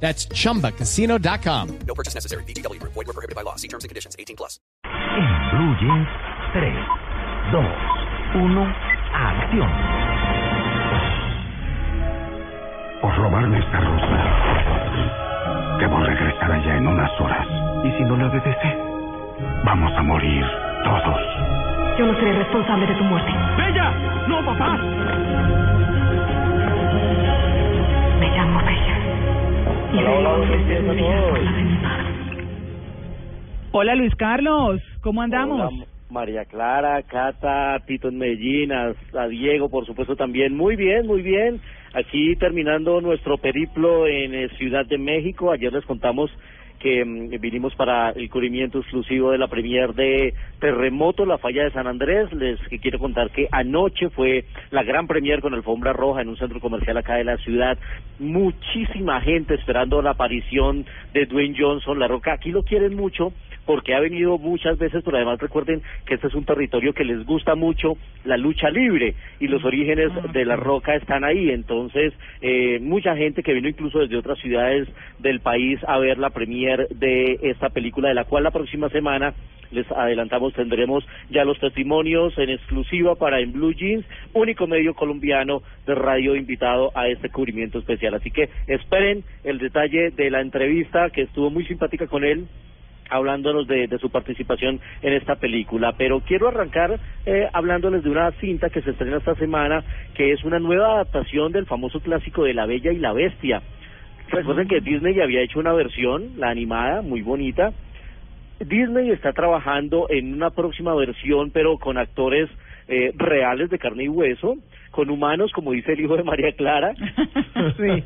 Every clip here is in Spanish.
That's chumbacasino.com. No purchase necessary. BGW. Void were prohibited by law. See terms and conditions. 18 plus. Jeans, 3, 2, 1, acción. Por robarme esta rosa. Debo regresar allá en unas horas. ¿Y si no la obedece? Vamos a morir todos. Yo no seré responsable de tu muerte. ¡Bella! ¡No, papá! Me llamo Bella. Y. Hola Luis Carlos, ¿cómo andamos? María Clara, Cata, Tito en Medellín, a, a Diego, por supuesto, también. Muy bien, muy bien. Aquí terminando nuestro periplo en eh, Ciudad de México. Ayer les contamos que mm, vinimos para el cubrimiento exclusivo de la premier de Terremoto, la falla de San Andrés. Les quiero contar que anoche fue la gran premier con alfombra roja en un centro comercial acá de la ciudad. Muchísima gente esperando la aparición de Dwayne Johnson, La Roca. Aquí lo quieren mucho porque ha venido muchas veces, pero además recuerden que este es un territorio que les gusta mucho la lucha libre y los orígenes de la roca están ahí. Entonces, eh, mucha gente que vino incluso desde otras ciudades del país a ver la premier de esta película, de la cual la próxima semana les adelantamos tendremos ya los testimonios en exclusiva para en Blue Jeans, único medio colombiano de radio invitado a este cubrimiento especial. Así que esperen el detalle de la entrevista que estuvo muy simpática con él hablándonos de, de, su participación en esta película. Pero quiero arrancar eh, hablándoles de una cinta que se estrena esta semana, que es una nueva adaptación del famoso clásico de La Bella y la Bestia. Recuerden que Disney ya había hecho una versión, la animada, muy bonita. Disney está trabajando en una próxima versión, pero con actores eh, reales de carne y hueso, con humanos, como dice el hijo de María Clara, sí,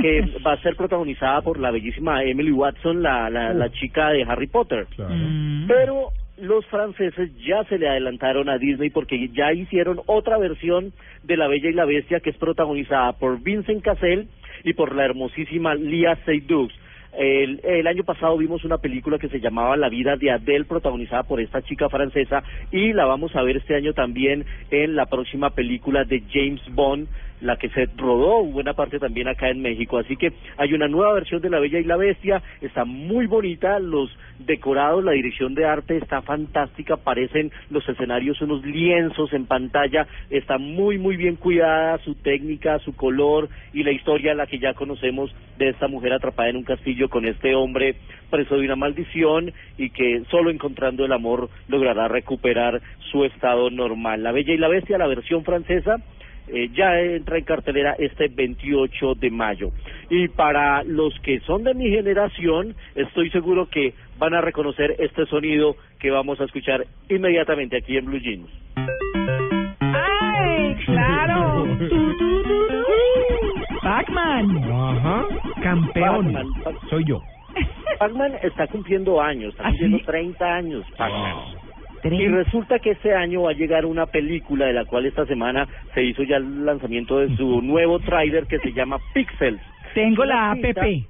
que va a ser protagonizada por la bellísima Emily Watson, la, la, la chica de Harry Potter. Mm. Pero los franceses ya se le adelantaron a Disney porque ya hicieron otra versión de La Bella y la Bestia que es protagonizada por Vincent Cassel y por la hermosísima Lia Seydoux. El, año pasado vimos una película que se llamaba La vida de Adele, protagonizada por esta chica francesa, y la vamos a ver este año también en la próxima película de James Bond, la que se rodó buena parte también acá en México. Así que hay una nueva versión de La Bella y la Bestia, está muy bonita, los decorados, la dirección de arte está fantástica, parecen los escenarios unos lienzos en pantalla, está muy muy bien cuidada su técnica, su color y la historia la que ya conocemos de esta mujer atrapada en un castillo con este hombre preso de una maldición y que solo encontrando el amor logrará recuperar su estado normal. La Bella y la Bestia, la versión francesa, eh, ya entra en cartelera este 28 de mayo. Y para los que son de mi generación, estoy seguro que van a reconocer este sonido que vamos a escuchar inmediatamente aquí en Blue Jeans. ¡Ay, claro! Pac-Man. Ajá, campeón. Soy yo. Pac-Man está cumpliendo años, está ¿Ah, cumpliendo sí? 30 años Pac-Man. Tres. resulta que este año va a llegar una película de la cual esta semana se hizo ya el lanzamiento de su nuevo tráiler que se llama Pixels. Tengo la APP.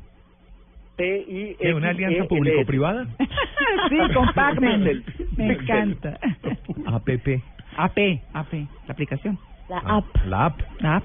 ¿Es una alianza público-privada? sí, con Pac-Man. Pixel. Me encanta. APP. AP, AP, la aplicación. La Ah, app. La app. App.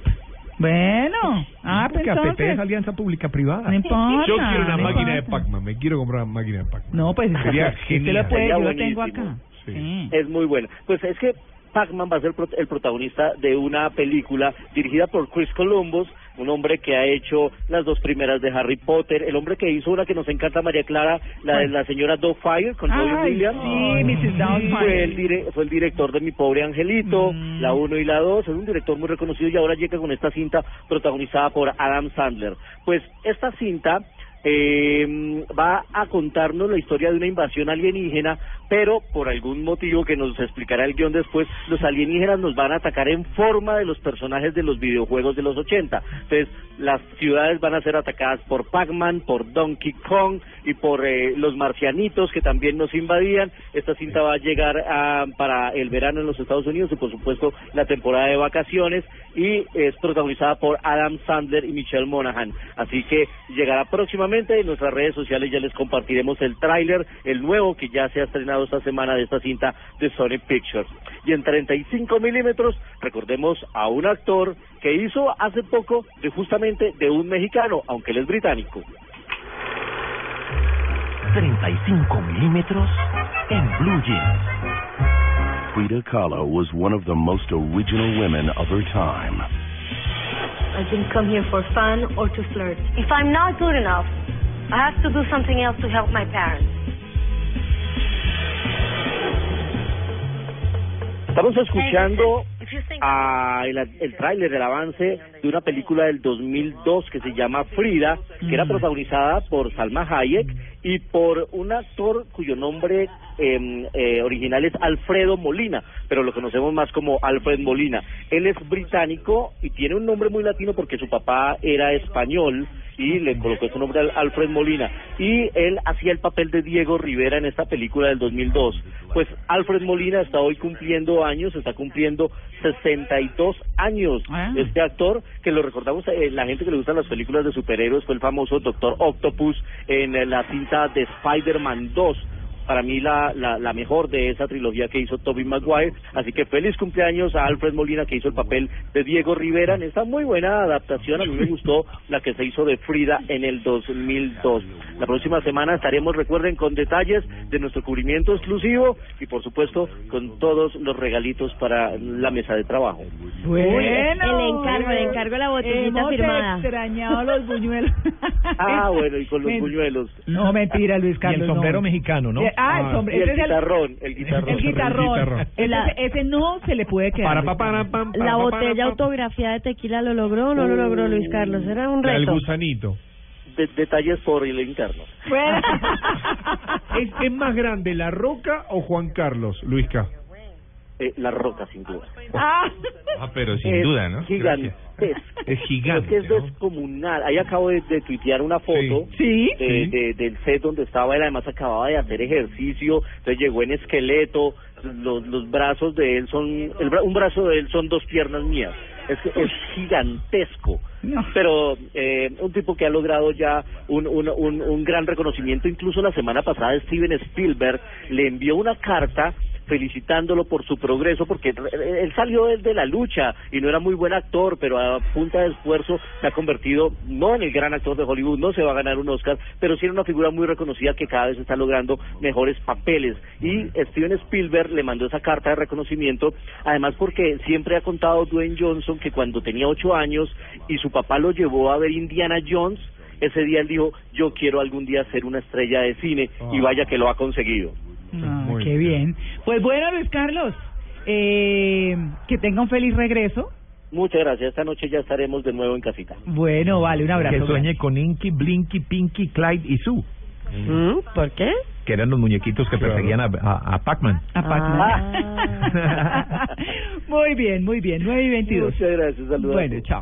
Bueno, app Porque APP es alianza pública-privada. No importa. Yo quiero una no máquina de. Pac-Man. Me quiero comprar una máquina de Pac-Man. No, pues Sería usted genial. lo puede, Sería yo lo tengo acá. Sí. Sí. Es muy buena. Pues es que Pac-Man va a ser pro- el protagonista de una película dirigida por Chris Columbus, un hombre que ha hecho las dos primeras de Harry Potter, el hombre que hizo una que nos encanta María Clara, la de la señora Fire con Robin Williams. sí, Mrs. Doubtfire. Fue el, dire- fue el director de Mi Pobre Angelito, Mm. la 1 y la 2, es un director muy reconocido y ahora llega con esta cinta protagonizada por Adam Sandler. Pues esta cinta eh, va a contarnos la historia de una invasión alienígena pero por algún motivo que nos explicará el guion después, los alienígenas nos van a atacar en forma de los personajes de los videojuegos de los 80. Entonces, las ciudades van a ser atacadas por Pac-Man, por Donkey Kong y por eh, los marcianitos que también nos invadían. Esta cinta va a llegar para el verano en los Estados Unidos y por supuesto la temporada de vacaciones y es protagonizada por Adam Sandler y Michelle Monaghan. Así que llegará próximamente en nuestras redes sociales ya les compartiremos el tráiler, el nuevo que ya se ha estrenado esta semana de esta cinta de Sony Pictures. Y en 35 milímetros recordemos a un actor que hizo hace poco de justamente de un mexicano, aunque él es británico. 35 milímetros en Blue Jeans. Frida Kahlo was one of the most original women of her time. I didn't come here for fun or to flirt. If I'm not good enough, I have to do something else to help my parents. Estamos escuchando a el, el tráiler, el avance de una película del 2002 que se llama Frida, que era protagonizada por Salma Hayek y por un actor cuyo nombre eh, eh, original es Alfredo Molina, pero lo conocemos más como Alfred Molina. Él es británico y tiene un nombre muy latino porque su papá era español y le colocó su nombre al Alfred Molina. Y él hacía el papel de Diego Rivera en esta película del 2002. Pues Alfred Molina está hoy cumpliendo años, está cumpliendo 62 años. Ah. Este actor, que lo recordamos, eh, la gente que le gustan las películas de superhéroes, fue el famoso Doctor Octopus en la cinta de Spider-Man 2 para mí la, la, la mejor de esa trilogía que hizo Tobey Maguire. Así que feliz cumpleaños a Alfred Molina que hizo el papel de Diego Rivera en esta muy buena adaptación. A mí me gustó la que se hizo de Frida en el 2002. La próxima semana estaremos, recuerden, con detalles de nuestro cubrimiento exclusivo y por supuesto con todos los regalitos para la mesa de trabajo. Bueno, El encargo, el encargo de la botellita hemos firmada. extrañado los buñuelos. Ah, bueno, y con los Men- buñuelos. No, mentira, Luis Y Carlos. el sombrero no. mexicano, ¿no? Eh, Ah, el sombrero. Y el Ese es el, guitarrón, el guitarrón. el guitarrón. Ese, La- ese no se le puede quedar. Para pa, para, pam, para, La botella autografiada de tequila lo logró o no lo logró Luis Carlos. Era un El reto. gusanito. De- detalles por el interno. Bueno. ¿Es, ¿Es más grande La Roca o Juan Carlos, Luisca? Eh, la roca, sin duda. Ah. Ah, pero sin Es duda, ¿no? Gigantesco. Es gigante. Creo que es ¿no? descomunal. Ahí acabo de, de tuitear una foto Sí. de, Sí. de- del set donde estaba él. Además acababa de hacer ejercicio. Entonces llegó en esqueleto. Los, los brazos de él son... El, bra- un brazo de él son dos piernas mías. Es, que es gigantesco. No. Pero eh, un tipo que ha logrado ya un, un, un, un gran reconocimiento. Incluso la semana pasada Steven Spielberg le envió una carta felicitándolo por su progreso, porque él salió desde la lucha y no era muy buen actor, pero a punta de esfuerzo se ha convertido no en el gran actor de Hollywood, no se va a ganar un Oscar, pero sí en una figura muy reconocida que cada vez está logrando mejores papeles. Y Steven Spielberg le mandó esa carta de reconocimiento, además porque siempre ha contado Dwayne Johnson que cuando tenía ocho años y su papá lo llevó a ver Indiana Jones, ese día él dijo, yo quiero algún día ser una estrella de cine, y vaya que lo ha conseguido. Ah, Muy qué bien. Pues bueno, Luis Carlos, eh, que tenga un feliz regreso. Muchas gracias. Esta noche ya estaremos de nuevo en casita. Bueno, vale, un abrazo. Que sueñe con Inky, Blinky, Pinky, Clyde y Sue, ¿Mm? ¿Por qué? que eran los muñequitos que perseguían a, a, a Pac-Man. A Pac-Man. Ah. muy bien, muy bien. 9 y 22. Muchas gracias. Saludos. Bueno, chao.